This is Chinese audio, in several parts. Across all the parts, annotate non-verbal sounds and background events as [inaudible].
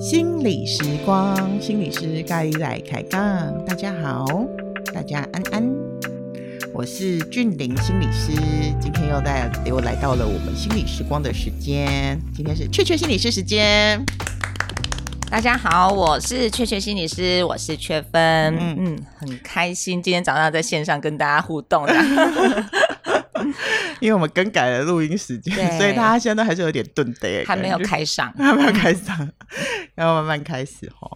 心理时光，心理师咖喱来开杠。大家好，大家安安，我是俊玲心理师。今天又带又来到了我们心理时光的时间。今天是雀雀心理师时间。大家好，我是雀雀心理师，我是雀芬。嗯嗯，很开心今天早上在线上跟大家互动的。[laughs] 因为我们更改了录音时间，所以他现在还是有点顿的，还没有开嗓，[laughs] 还没有开嗓，[laughs] 要慢慢开始哈。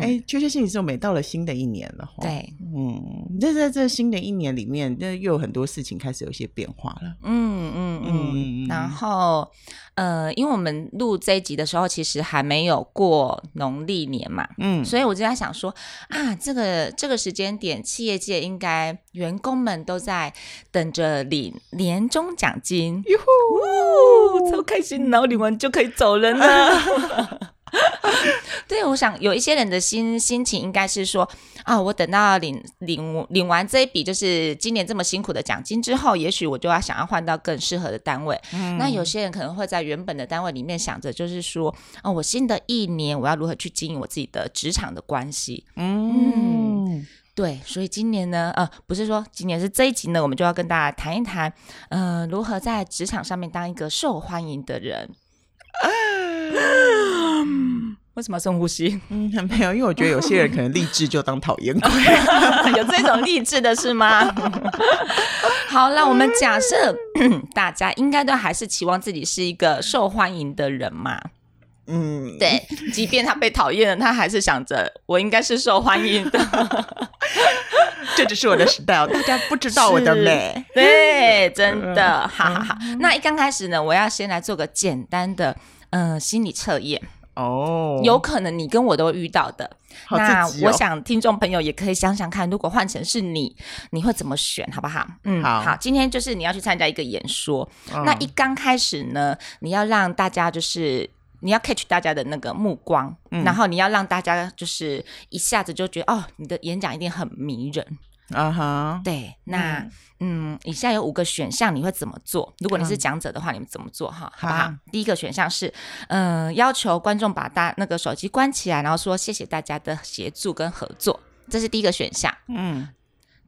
哎、嗯，雀雀心理师，我们也到了新的一年了哈。对，嗯，在在这新的一年里面，那又有很多事情开始有一些变化了。嗯嗯嗯，嗯。然后，呃，因为我们录这一集的时候，其实还没有过农历年嘛，嗯，所以我就在想说，啊，这个这个时间点，企业界应该员工们都在等着领年终奖金，哟呼，超开心，然后领完就可以走人了。[laughs] [laughs] 对，我想有一些人的心心情应该是说啊，我等到领领领完这一笔就是今年这么辛苦的奖金之后，也许我就要想要换到更适合的单位。嗯，那有些人可能会在原本的单位里面想着，就是说，哦，我新的一年我要如何去经营我自己的职场的关系。嗯，嗯，对，所以今年呢，呃，不是说今年是这一集呢，我们就要跟大家谈一谈，呃，如何在职场上面当一个受欢迎的人。[laughs] [laughs] 为什么深呼吸？嗯，没有，因为我觉得有些人可能立志就当讨厌鬼，[laughs] 有这种励志的是吗？[laughs] 好，那我们假设大家应该都还是期望自己是一个受欢迎的人嘛？嗯，对，即便他被讨厌了，他还是想着我应该是受欢迎的，这只是我的 style，大家不知道我的美。对，真的，好好好。那一刚开始呢，我要先来做个简单的呃心理测验。哦，有可能你跟我都遇到的。哦、那我想听众朋友也可以想想看，如果换成是你，你会怎么选，好不好？嗯，好。好，今天就是你要去参加一个演说，嗯、那一刚开始呢，你要让大家就是你要 catch 大家的那个目光，嗯、然后你要让大家就是一下子就觉得哦，你的演讲一定很迷人。啊哈，uh huh. 对，那嗯，嗯，以下有五个选项，你会怎么做？如果你是讲者的话，嗯、你们怎么做？哈，好不好？Uh. 第一个选项是，嗯、呃，要求观众把大那个手机关起来，然后说谢谢大家的协助跟合作，这是第一个选项。嗯。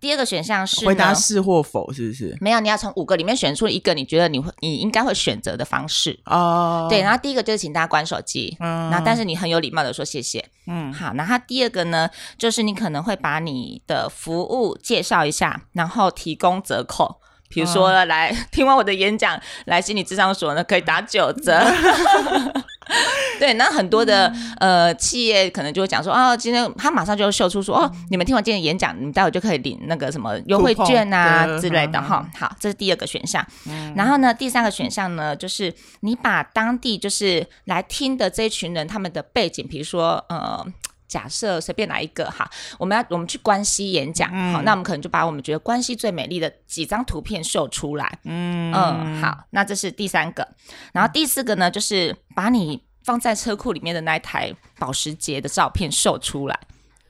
第二个选项是回答是或否，是不是？没有，你要从五个里面选出一个你觉得你会你应该会选择的方式哦。对，然后第一个就是请大家关手机，嗯，然后但是你很有礼貌的说谢谢，嗯，好。然后第二个呢，就是你可能会把你的服务介绍一下，然后提供折扣，比如说、嗯、来 [laughs] 听完我的演讲，来心理智商所呢可以打九折。[laughs] [laughs] 对，那很多的、嗯、呃企业可能就会讲说，哦，今天他马上就要秀出说，哦，你们听完今天演讲，你们待会就可以领那个什么优惠券啊之类的哈。好，这是第二个选项。嗯、然后呢，第三个选项呢，就是你把当地就是来听的这一群人他们的背景，比如说呃，假设随便来一个哈，我们要我们去关西演讲，嗯、好，那我们可能就把我们觉得关西最美丽的几张图片秀出来。嗯嗯，好，那这是第三个。然后第四个呢，就是把你。放在车库里面的那一台保时捷的照片秀出来，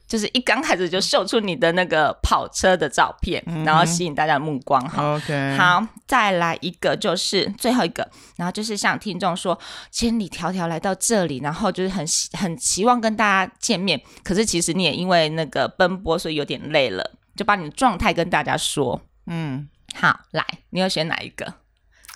就是一刚开始就秀出你的那个跑车的照片，嗯、然后吸引大家的目光。哈，Okay. 好，再来一个就是最后一个，然后就是向听众说千里迢迢来到这里，然后就是很很期望跟大家见面，可是其实你也因为那个奔波，所以有点累了，就把你的状态跟大家说。嗯，好，来，你要选哪一个？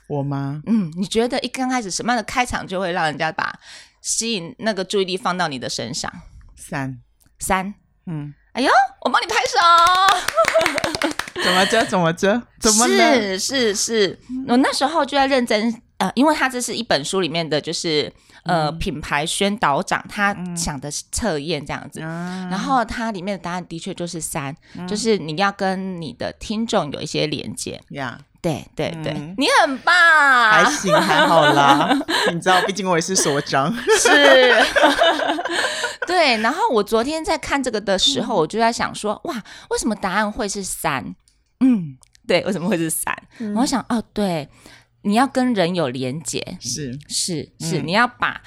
我吗？嗯，你觉得一刚开始什么样的开场就会让人家把吸引那个注意力放到你的身上？三三，嗯，哎呦，我帮你拍手。[laughs] 怎么着？怎么着？怎么？是是是，我那时候就在认真呃，因为他这是一本书里面的就是呃、嗯、品牌宣导长他想的测验这样子，嗯、然后它里面的答案的确就是三，嗯、就是你要跟你的听众有一些连接呀。嗯对对对，嗯、你很棒，还行还好啦。[laughs] 你知道，毕竟我也是所长。是，对。然后我昨天在看这个的时候，我就在想说，哇，为什么答案会是三？嗯，对，为什么会是三？嗯、我想，哦，对，你要跟人有连结，是是是，你要把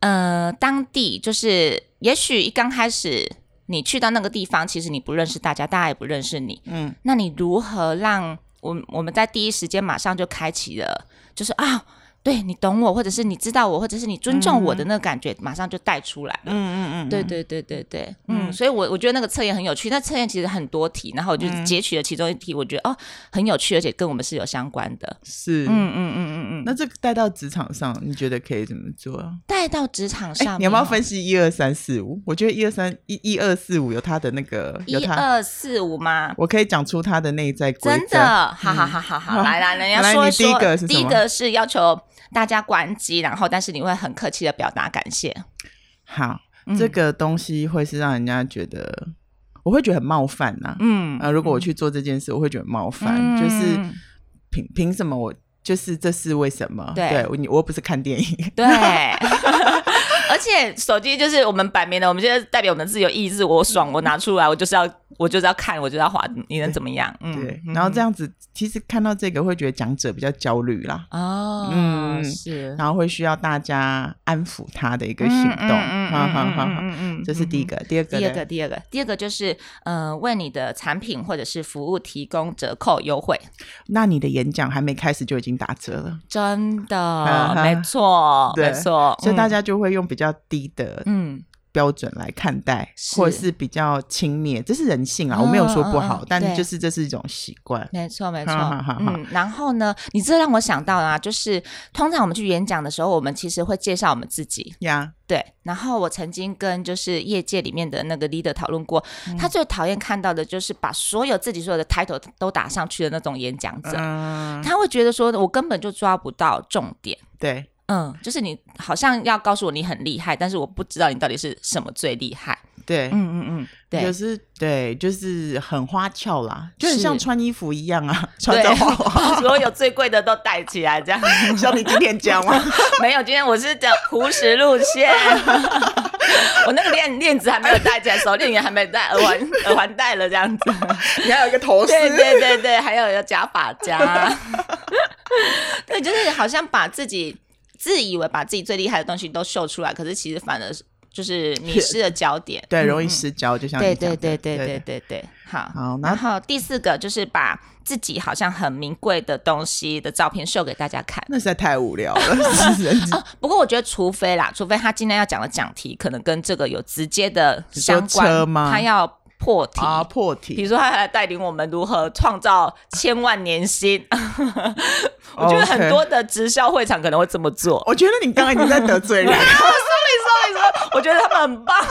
呃当地就是，也许一刚开始。你去到那个地方，其实你不认识大家，大家也不认识你，嗯，那你如何让我我们在第一时间马上就开启了，就是啊。对，你懂我，或者是你知道我，或者是你尊重我的那个感觉，嗯、马上就带出来了。嗯嗯嗯，对对对对对，嗯，嗯所以我我觉得那个测验很有趣。那测验其实很多题，然后我就截取了其中一题，我觉得、嗯、哦很有趣，而且跟我们是有相关的。是，嗯嗯嗯嗯嗯。那这个带到职场上，你觉得可以怎么做？带到职场上，你要不要分析一二三四五？我觉得一二三一一二四五有它的那个一二四五吗？我可以讲出它的内在规则。真的，好好好好好，来来，人家说说，第一个是第一个是要求。大家关机，然后但是你会很客气的表达感谢。好，嗯、这个东西会是让人家觉得，我会觉得很冒犯呐、啊。嗯，呃，如果我去做这件事，嗯、我会觉得冒犯，嗯、就是凭凭什么我就是这是为什么？对，你我我又不是看电影。对。[laughs] 而且手机就是我们摆明了，我们现在代表我们的自由意志。我爽，我拿出来，我就是要，我就是要看，我就是要滑，你能怎么样？嗯，对。然后这样子，其实看到这个会觉得讲者比较焦虑啦。哦，嗯，是。然后会需要大家安抚他的一个行动。嗯嗯嗯嗯，这是第一个，第二个，第二个，第二个，第二个就是，呃，为你的产品或者是服务提供折扣优惠。那你的演讲还没开始就已经打折了？真的，没错，没错。所以大家就会用。比较低的嗯标准来看待，或者是比较轻蔑，这是人性啊，我没有说不好，但就是这是一种习惯。没错，没错。嗯，然后呢，你这让我想到啊，就是通常我们去演讲的时候，我们其实会介绍我们自己呀。对，然后我曾经跟就是业界里面的那个 leader 讨论过，他最讨厌看到的就是把所有自己所有的 title 都打上去的那种演讲者，他会觉得说我根本就抓不到重点。对。嗯，就是你好像要告诉我你很厉害，但是我不知道你到底是什么最厉害。对，嗯嗯嗯，对，就是对，就是很花俏啦，就很像穿衣服一样啊，穿着花花，[laughs] 所有最贵的都戴起来，这样。[laughs] 像你今天讲吗？[laughs] 没有，今天我是讲朴实路线。我那个链链子还没有戴起来，手链也还没戴，耳环耳环戴了这样子。你还有一个头饰，对对对对，还有一个假发夹。对，就是好像把自己。自以为把自己最厉害的东西都秀出来，可是其实反而就是迷失了焦点，对，容易失焦，就像对对对对对。对对，好，好，然后第四个就是把自己好像很名贵的东西的照片秀给大家看，那实在太无聊了。[laughs] 不过我觉得，除非啦，除非他今天要讲的讲题可能跟这个有直接的相关，他要。破题啊，破题！比如说，他来带领我们如何创造千万年薪。[laughs] 我觉得很多的直销会场可能会这么做。我觉得你刚刚已经在得罪人。[laughs] Sorry，Sorry，Sorry，我觉得他们很棒。[laughs]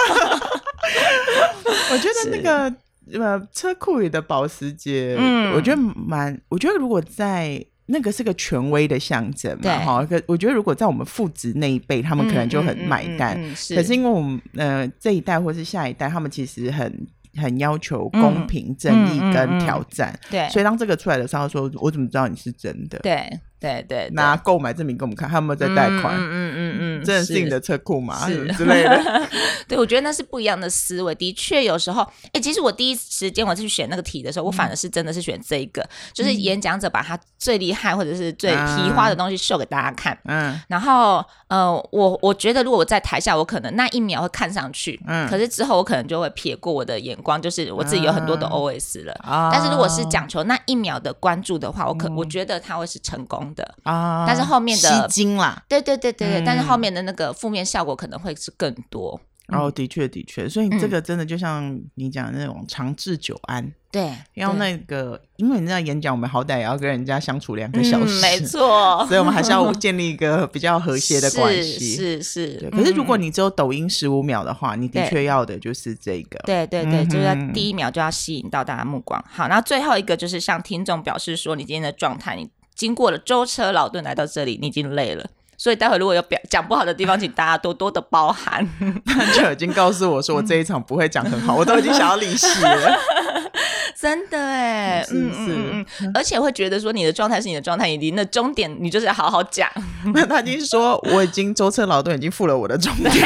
我觉得那个呃车库里的保时捷，嗯，我觉得蛮，我觉得如果在那个是个权威的象征嘛，哈。可我觉得如果在我们父子那一辈，他们可能就很买单。可是因为我们呃这一代或是下一代，他们其实很。很要求公平、正义跟挑战，对，所以当这个出来的时候，说我怎么知道你是真的？对。对对，拿购买证明给我们看，他有没有在贷款？嗯嗯嗯嗯，这是你的车库嘛？是 [laughs] 之类的。[laughs] 对，我觉得那是不一样的思维。的确，有时候，哎，其实我第一时间我去选那个题的时候，我反而是真的是选这一个，就是演讲者把他最厉害或者是最提花的东西秀给大家看。嗯。然后，呃，我我觉得如果我在台下，我可能那一秒会看上去，嗯。可是之后我可能就会撇过我的眼光，就是我自己有很多的 OS 了。啊。但是如果是讲求那一秒的关注的话，我可我觉得他会是成功。的。啊，但是后面的吸睛啦，对对对对对，嗯、但是后面的那个负面效果可能会是更多。然后、的确的确，所以这个真的就像你讲的那种长治久安，嗯、对，要那个，因为你知道演讲，我们好歹也要跟人家相处两个小时，嗯、没 [laughs] 错，所以我们还是要 [laughs] 建立一个比较和谐的关系，是是。可是如果你只有抖音十五秒的话，你的确要的就是这个，对对对，就是要第一秒就要吸引到大家目光。好，然后最后一个就是向听众表示说，你今天的状态，你。经过了舟车劳顿来到这里，你已经累了，所以待会如果有表讲不好的地方，请大家多多的包涵。他就已经告诉我说，我这一场不会讲很好，[laughs] 我都已经想要离席了。[laughs] 真的哎，是是嗯，嗯，而且会觉得说你的状态是你的状态，你离那终点你就是要好好讲。那他已经说我已经舟车劳顿已经付了我的终点。[laughs]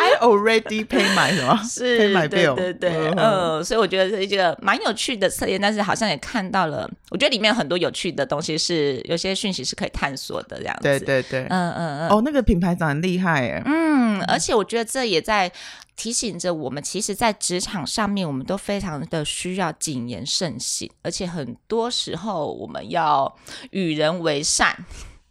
I already pay my 什么？[laughs] 是，pay my bill。对对对，嗯，所以我觉得是一个蛮有趣的测验，但是好像也看到了，我觉得里面有很多有趣的东西，是有些讯息是可以探索的，这样子。对对对，嗯嗯嗯。哦，那个品牌长很厉害哎。嗯，而且我觉得这也在提醒着我们，其实，在职场上面，我们都非常的需要谨言慎行，而且很多时候我们要与人为善。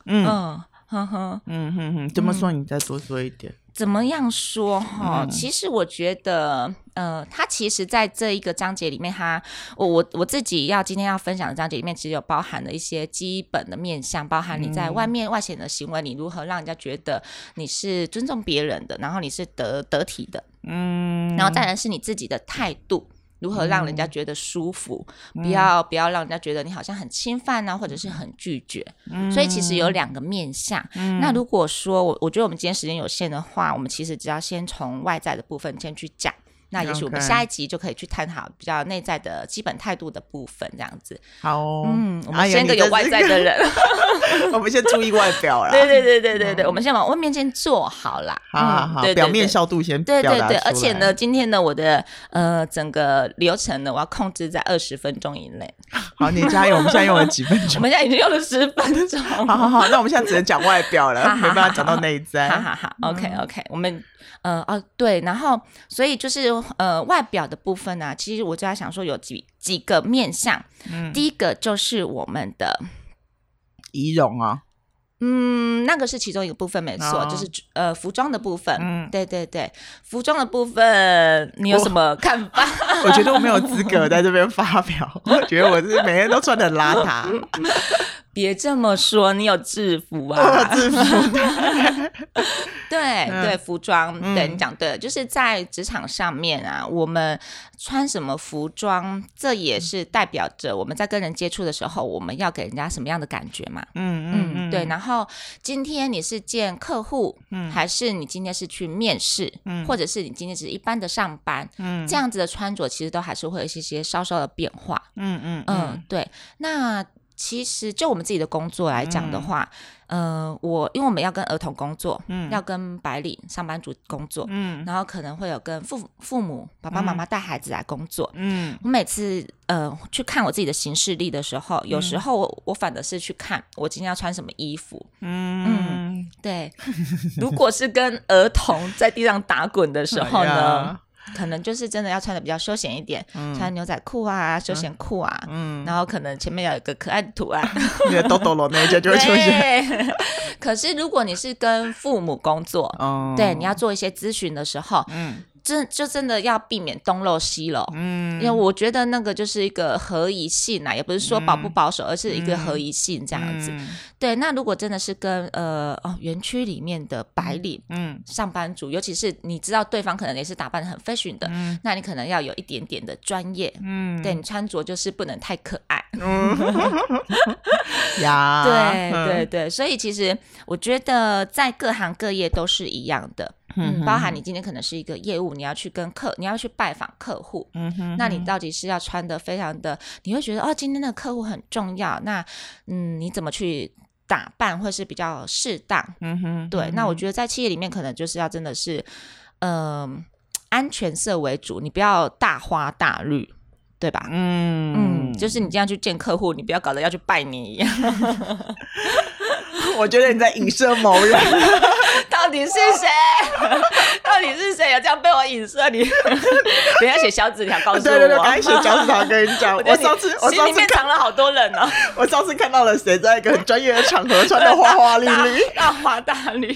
嗯嗯哼哼嗯哼哼，怎么说？你再多说一点。怎么样说哈？嗯、其实我觉得，呃，他其实在这一个章节里面，他我我我自己要今天要分享的章节里面，其实有包含了一些基本的面向，包含你在外面外显的行为，你如何让人家觉得你是尊重别人的，然后你是得得体的，嗯，然后再来是你自己的态度。如何让人家觉得舒服？嗯、不要不要让人家觉得你好像很侵犯啊，或者是很拒绝。嗯、所以其实有两个面向。嗯、那如果说我我觉得我们今天时间有限的话，我们其实只要先从外在的部分先去讲。那也许我们下一集就可以去探讨比较内在的基本态度的部分，这样子。好、哦，嗯，我们先个有外在的人 [laughs] [laughs] 我们先注意外表啦。对对对对对对，我们先把外面先做好啦。好好好，表面效度先对对对，而且呢，今天呢，我的呃整个流程呢，我要控制在二十分钟以内。[laughs] 好，你加油！我们现在用了几分钟？我们现在已经用了十分钟。好好好，那我们现在只能讲外表了，没办法讲到内在。好好好，OK OK，我们。呃哦对，然后所以就是呃外表的部分呢、啊，其实我就在想说有几几个面相，嗯，第一个就是我们的仪容啊，嗯，那个是其中一个部分没错，哦、就是呃服装的部分，嗯，对对对，服装的部分你有什么看法？我，[laughs] 我觉得我没有资格在这边发表，我觉得我是每天都穿得很邋遢。[laughs] 别这么说，你有制服啊？[laughs] 制服，[laughs] 对对，服装，对你讲对了，就是在职场上面啊，我们穿什么服装，这也是代表着我们在跟人接触的时候，我们要给人家什么样的感觉嘛？嗯嗯嗯，对。然后今天你是见客户，嗯，还是你今天是去面试，嗯，或者是你今天只是一般的上班，嗯，这样子的穿着其实都还是会有一些些稍稍的变化，嗯嗯嗯，对。那其实，就我们自己的工作来讲的话，嗯、呃，我因为我们要跟儿童工作，嗯，要跟白领上班族工作，嗯，然后可能会有跟父父母爸爸妈妈带孩子来工作，嗯，我每次呃去看我自己的行事历的时候，有时候我，我反的是去看我今天要穿什么衣服，嗯，嗯，对，如果是跟儿童在地上打滚的时候呢？可能就是真的要穿的比较休闲一点，嗯、穿牛仔裤啊、休闲裤啊，嗯，然后可能前面要有一个可爱的图案，你的豆豆罗那一件就会出现。[laughs] [laughs] 可是如果你是跟父母工作，嗯、对，你要做一些咨询的时候，嗯。真就真的要避免东漏西漏，嗯，因为我觉得那个就是一个合宜性啊，也不是说保不保守，嗯、而是一个合宜性这样子。嗯、对，那如果真的是跟呃哦园区里面的白领，嗯，上班族，尤其是你知道对方可能也是打扮的很 fashion 的，嗯，那你可能要有一点点的专业，嗯，对你穿着就是不能太可爱，嗯，[laughs] 呀，对对对，所以其实我觉得在各行各业都是一样的。嗯，包含你今天可能是一个业务，你要去跟客，你要去拜访客户，嗯哼，那你到底是要穿的非常的，你会觉得哦，今天的客户很重要，那嗯，你怎么去打扮会是比较适当？嗯哼，对，那我觉得在企业里面可能就是要真的是，嗯、呃，安全色为主，你不要大花大绿，对吧？嗯嗯，就是你这样去见客户，你不要搞得要去拜年一样。[laughs] 我觉得你在影射某人。[laughs] 到底是谁？[laughs] 到底是谁？有这样被我影射你？等下写小纸条告诉我。对对对，赶紧写小纸条跟你讲。我上次我心里面藏了好多人呢。我上次看到了谁在一个很专业的场合穿的花花绿绿、大花大绿，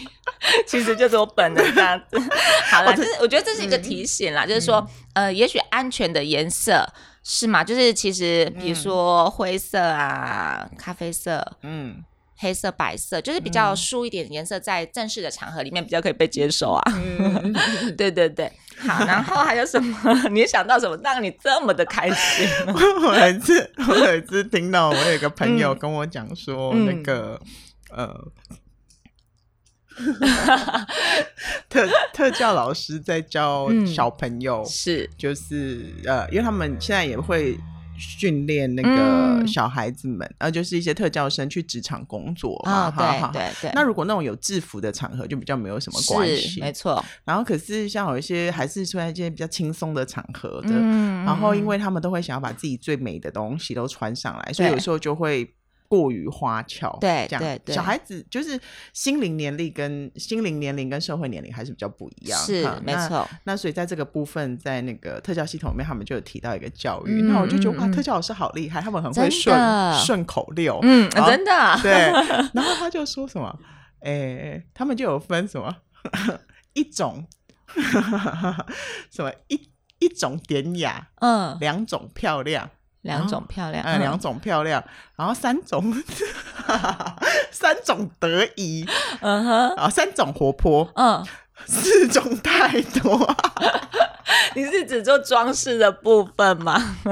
其实就是我本人这样子。好了，就是我觉得这是一个提醒啦，就是说，呃，也许安全的颜色是吗？就是其实比如说灰色啊、咖啡色，嗯。黑色、白色，就是比较素一点的颜色，在正式的场合里面比较可以被接受啊。嗯、[laughs] 对对对，好，然后还有什么？[laughs] 你想到什么让你这么的开心？[laughs] 我有一次，我有一次听到我有一个朋友跟我讲说，嗯、那个呃，[laughs] 特特教老师在教小朋友，嗯、是就是呃，因为他们现在也会。训练那个小孩子们，呃、嗯，就是一些特教生去职场工作嘛。哦、对对对。那如果那种有制服的场合，就比较没有什么关系，没错。然后可是像有一些还是出现一些比较轻松的场合的，嗯、然后因为他们都会想要把自己最美的东西都穿上来，所以有时候就会。过于花俏。对，这样对对，小孩子就是心灵年龄跟心灵年龄跟社会年龄还是比较不一样。是，没错。那所以在这个部分，在那个特教系统里面，他们就有提到一个教育。那我就觉得哇，特教老师好厉害，他们很会顺顺口溜。嗯，真的。对。然后他就说什么？哎，他们就有分什么一种 [laughs] 什么一。一种典雅，嗯，两种漂亮，两种漂亮，嗯，两种漂亮，然后三种，三种得意，嗯哼，然后三种活泼，嗯，[laughs] 四种太多。你是指做装饰的部分吗？[laughs]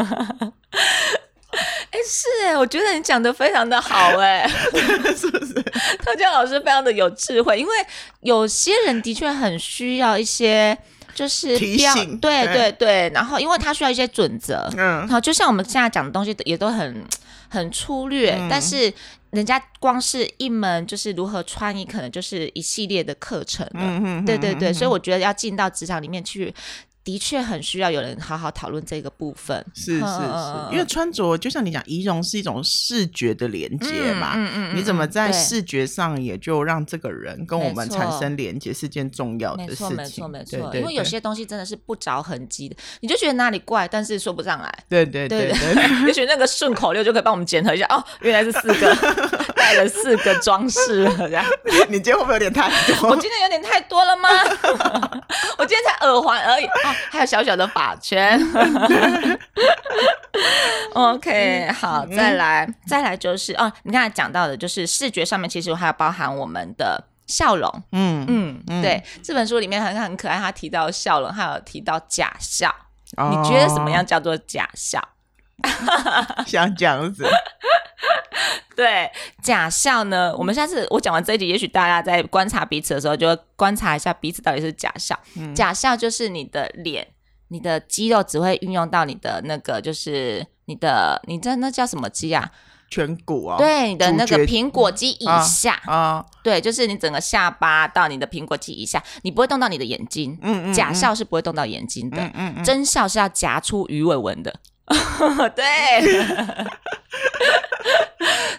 哎，是哎，我觉得你讲的非常的好，[laughs] 哎，是不是？特教老师非常的有智慧，因为有些人的确很需要一些。就是提醒，对对。对，然后因为它需要一些准则，嗯，好，就像我们现在讲的东西也都很 [tsk] 很粗略，嗯，但是人家光是一门就是如何穿衣，可能就是一系列的课程，嗯嗯，对对对，所以我觉得要进到职场里面去。的确很需要有人好好讨论这个部分，是是是，因为穿着就像你讲，仪容是一种视觉的连接嘛，嗯嗯，你怎么在视觉上也就让这个人跟我们产生连接，是件重要的事情，没错没错没错，因为有些东西真的是不着痕迹的，你就觉得哪里怪，但是说不上来，对对对对，也许 [laughs] 那个顺口溜就可以帮我们检核一下，哦，原来是四个 [laughs] 带了四个装饰，这样，[laughs] 你今天会不会有点太多？我今天有点太多了吗？[laughs] 我今天才耳环而已。还有小小的发圈，[laughs] OK，好，再来，再来就是哦，你刚才讲到的，就是视觉上面，其实还有包含我们的笑容，嗯嗯，嗯对，这本书里面很很可爱，他提到笑容，还有提到假笑，哦、你觉得什么样叫做假笑？[laughs] 像这样子。[laughs] 对，假笑呢，我们下次我讲完这一集，也许大家在观察彼此的时候，就会观察一下彼此到底是假笑。嗯、假笑就是你的脸，你的肌肉只会运用到你的那个，就是你的，你这那叫什么肌啊？颧骨啊？对，你的那个苹果肌以下啊，啊对，就是你整个下巴到你的苹果肌以下，你不会动到你的眼睛。嗯，嗯，嗯假笑是不会动到眼睛的。嗯，嗯，嗯真笑是要夹出鱼尾纹的。[laughs] 对。[laughs]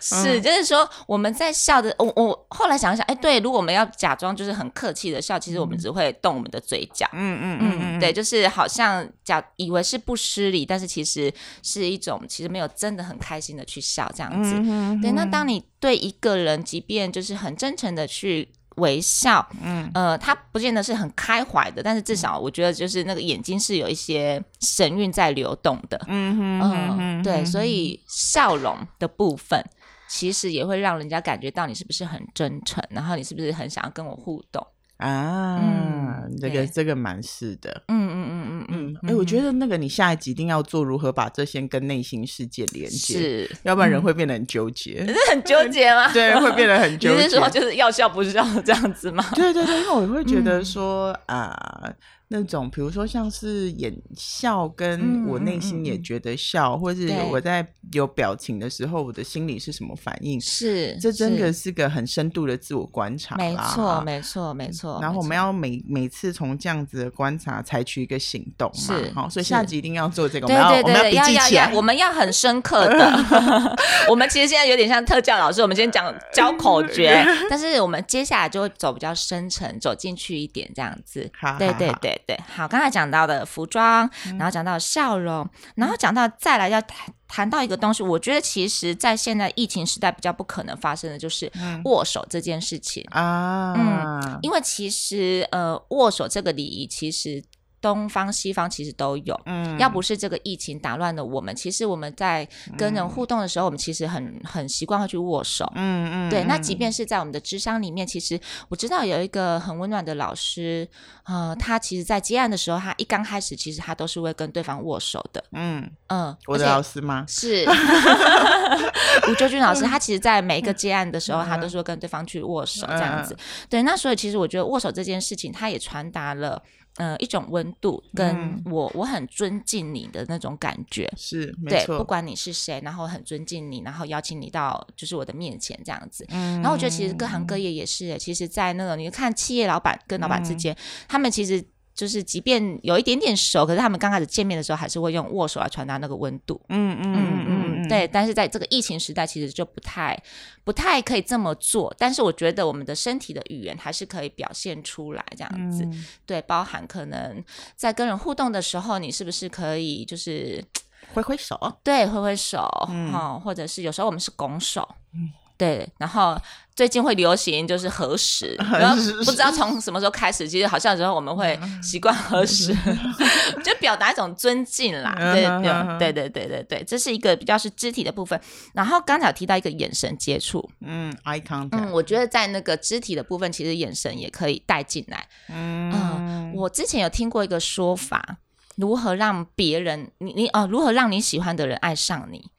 是，就是说我们在笑的，我我后来想一想，哎，对，如果我们要假装就是很客气的笑，其实我们只会动我们的嘴角，嗯嗯嗯嗯，对，就是好像假以为是不失礼，但是其实是一种其实没有真的很开心的去笑这样子。对，那当你对一个人，即便就是很真诚的去微笑，嗯呃，他不见得是很开怀的，但是至少我觉得就是那个眼睛是有一些神韵在流动的，嗯嗯，对，所以笑容的部分。其实也会让人家感觉到你是不是很真诚，然后你是不是很想要跟我互动啊？嗯，这个这个蛮是的。嗯嗯嗯嗯嗯。哎，我觉得那个你下一集一定要做如何把这些跟内心世界连接，是，要不然人会变得很纠结。是很纠结吗？对，会变得很 [laughs] 纠结。你是说就是要笑不笑这样子吗？对对对，因为我会觉得说啊。那种，比如说像是演笑，跟我内心也觉得笑，嗯嗯嗯、或是我在有表情的时候，我的心里是什么反应？是，这真的是个很深度的自我观察。没错，没错，没错。然后我们要每每次从这样子的观察采取一个行动嘛。是，好，所以下集一定要做这个。对对对，要要要，我们要很深刻的。[laughs] [laughs] 我们其实现在有点像特教老师，我们今天讲教口诀，[laughs] 但是我们接下来就会走比较深层，走进去一点这样子。好，对对对。对，好，刚才讲到的服装，然后讲到笑容，嗯、然后讲到再来要谈谈到一个东西，我觉得其实，在现在疫情时代比较不可能发生的就是握手这件事情啊，嗯，因为其实呃，握手这个礼仪其实。东方西方其实都有，嗯，要不是这个疫情打乱了我们，其实我们在跟人互动的时候，嗯、我们其实很很习惯会去握手，嗯嗯，对。那即便是在我们的智商里面，其实我知道有一个很温暖的老师，呃，他其实，在接案的时候，他一刚开始其实他都是会跟对方握手的，嗯嗯。我的老师吗？是 [laughs] 吴周军老师，[laughs] 他其实，在每一个接案的时候，他都是会跟对方去握手这样子。对，那所以其实我觉得握手这件事情，他也传达了。呃，一种温度，跟我、嗯、我很尊敬你的那种感觉，是。对，不管你是谁，然后很尊敬你，然后邀请你到就是我的面前这样子。嗯，然后我觉得其实各行各业也是，其实，在那个你看企业老板跟老板之间，嗯、他们其实就是即便有一点点熟，可是他们刚开始见面的时候，还是会用握手来传达那个温度。嗯嗯嗯。嗯对。但是在这个疫情时代，其实就不太不太可以这么做。但是我觉得我们的身体的语言还是可以表现出来，这样子。嗯、对，包含可能在跟人互动的时候，你是不是可以就是挥挥手？对，挥挥手，嗯、哦，或者是有时候我们是拱手。嗯对，然后最近会流行就是合十，然后不知道从什么时候开始，其实好像有时候我们会习惯合十，[laughs] 就表达一种尊敬啦。对对对对对对，这是一个比较是肢体的部分。然后刚才有提到一个眼神接触，嗯，eye contact，嗯，我觉得在那个肢体的部分，其实眼神也可以带进来。嗯、呃，我之前有听过一个说法，如何让别人你你哦，如何让你喜欢的人爱上你。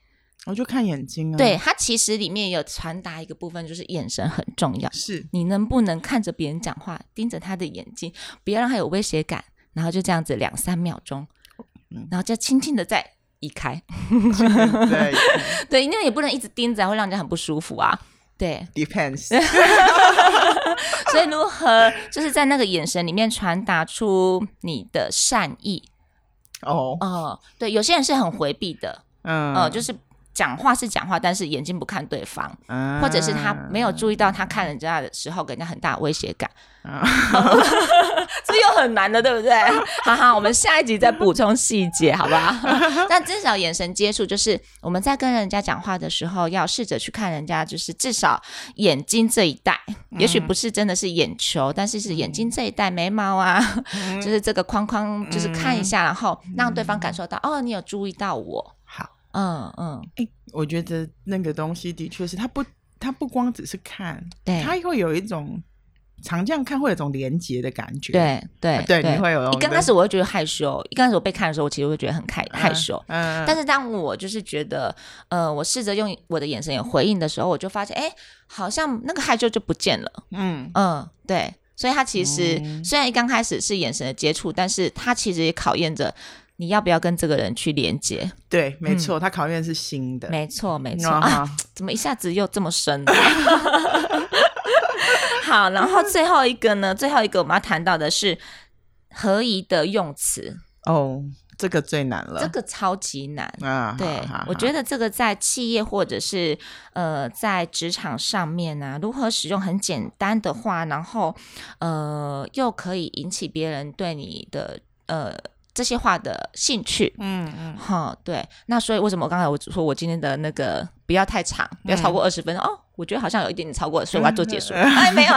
我就看眼睛啊，对，他其实里面有传达一个部分，就是眼神很重要。是你能不能看着别人讲话，盯着他的眼睛，不要让他有威胁感，然后就这样子两三秒钟，嗯、然后就轻轻的再移开。对 [laughs] 对，因为也不能一直盯着，会让人家很不舒服啊。对，depends。[laughs] 所以如何就是在那个眼神里面传达出你的善意？哦哦，对，有些人是很回避的，嗯、呃，就是。讲话是讲话，但是眼睛不看对方，啊、或者是他没有注意到他看人家的时候给人家很大的威胁感，这、啊、[laughs] 又很难的，对不对？[laughs] 好好，我们下一集再补充细节，好不好？[laughs] 但至少眼神接触，就是我们在跟人家讲话的时候，要试着去看人家，就是至少眼睛这一带，嗯、也许不是真的是眼球，但是是眼睛这一带眉毛啊，嗯、就是这个框框，就是看一下，嗯、然后让对方感受到，嗯、哦，你有注意到我。嗯嗯，哎、我觉得那个东西的确是，它不，它不光只是看，对，它会有一种常这样看会有一种连接的感觉，对对对，你会有。一刚开始我会觉得害羞，一刚开始我被看的时候，我其实会觉得很害害羞，嗯，嗯。但是当我就是觉得，呃，我试着用我的眼神也回应的时候，我就发现，哎、欸，好像那个害羞就不见了，嗯。嗯，对，所以它其实、嗯、虽然一刚开始是眼神的接触，但是它其实也考验着。你要不要跟这个人去连接？对，没错，他考验是新的。没错，没错啊！怎么一下子又这么深？[laughs] 好，然后最后一个呢？最后一个我们要谈到的是合宜的用词。哦，这个最难了，这个超级难啊！对，我觉得这个在企业或者是呃在职场上面呢，如何使用很简单的话，然后呃又可以引起别人对你的呃。这些话的兴趣，嗯嗯，好，对，那所以为什么我刚才我说我今天的那个不要太长，不要超过二十分钟、嗯、哦？我觉得好像有一点点超过，所以我要做结束。嗯、哎，没有，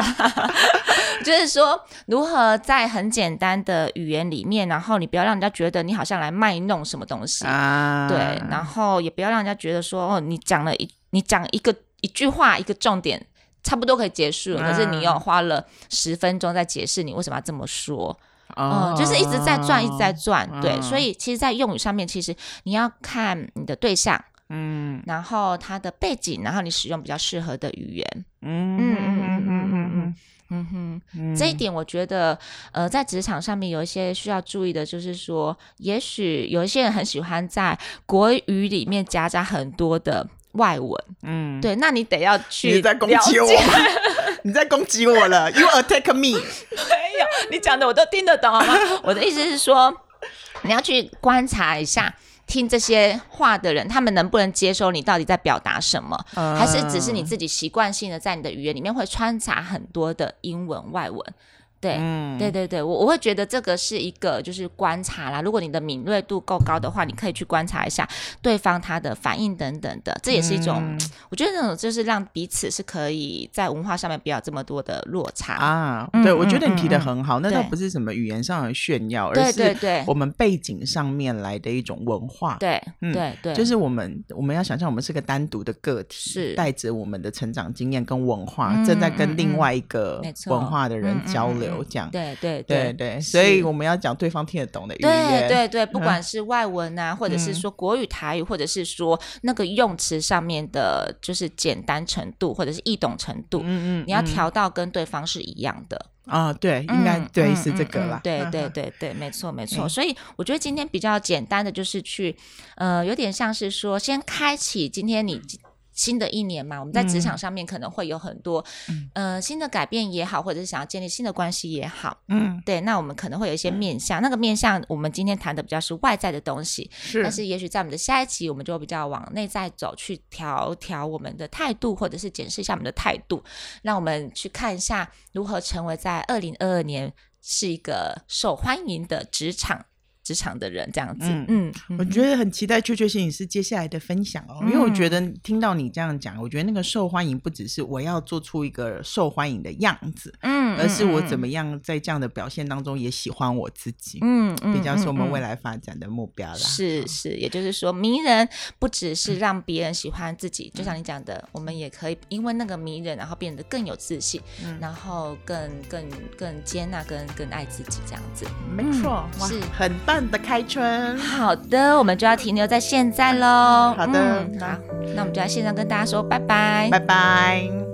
[laughs] 就是说如何在很简单的语言里面，然后你不要让人家觉得你好像来卖弄什么东西，啊、对，然后也不要让人家觉得说哦，你讲了一你讲一个一句话一个重点，差不多可以结束了，可是你又花了十分钟在解释你为什么要这么说。哦、嗯，就是一直在转，一直在转。对，所以其实，在用语上面，其实你要看你的对象，嗯，然后他的背景，然后你使用比较适合的语言。嗯嗯嗯嗯嗯嗯。嗯哼，这一点我觉得，呃，在职场上面有一些需要注意的，就是说，也许有一些人很喜欢在国语里面夹杂很多的外文，嗯，对，那你得要去你在攻击我。你在攻击我了，[laughs] You attack me。你讲的我都听得懂好吗？[laughs] 我的意思是说，你要去观察一下，听这些话的人，他们能不能接收你到底在表达什么，嗯、还是只是你自己习惯性的在你的语言里面会穿插很多的英文外文？对，嗯、对对对，我我会觉得这个是一个就是观察啦。如果你的敏锐度够高的话，你可以去观察一下对方他的反应等等的，这也是一种，嗯、我觉得那种就是让彼此是可以在文化上面不要这么多的落差啊。对，我觉得你提的很好，那倒不是什么语言上的炫耀，而是我们背景上面来的一种文化。对，嗯、对对，就是我们我们要想象我们是个单独的个体，是带着我们的成长经验跟文化，嗯、正在跟另外一个文化的人交流。有讲，对对对对，所以我们要讲对方听得懂的语言，对对对，不管是外文啊，或者是说国语台语，或者是说那个用词上面的，就是简单程度或者是易懂程度，嗯嗯，你要调到跟对方是一样的啊，对，应该对是这个啦，对对对对，没错没错，所以我觉得今天比较简单的就是去，呃，有点像是说先开启今天你。新的一年嘛，我们在职场上面可能会有很多，嗯、呃，新的改变也好，或者是想要建立新的关系也好，嗯，对，那我们可能会有一些面向，嗯、那个面向我们今天谈的比较是外在的东西，是，但是也许在我们的下一期，我们就会比较往内在走，去调调我们的态度，或者是检视一下我们的态度，让我们去看一下如何成为在二零二二年是一个受欢迎的职场。职场的人这样子，嗯，嗯，我觉得很期待雀雀心理师接下来的分享哦，嗯、因为我觉得听到你这样讲，我觉得那个受欢迎不只是我要做出一个受欢迎的样子，嗯，而是我怎么样在这样的表现当中也喜欢我自己，嗯，比较是我们未来发展的目标啦。是是，也就是说，迷人不只是让别人喜欢自己，嗯、就像你讲的，我们也可以因为那个迷人，然后变得更有自信，嗯、然后更更更接纳，更更爱自己这样子。没错，嗯、是很棒。的开春，好的，我们就要停留在现在喽。好的，嗯、好，那我们就在线上跟大家说拜拜，拜拜。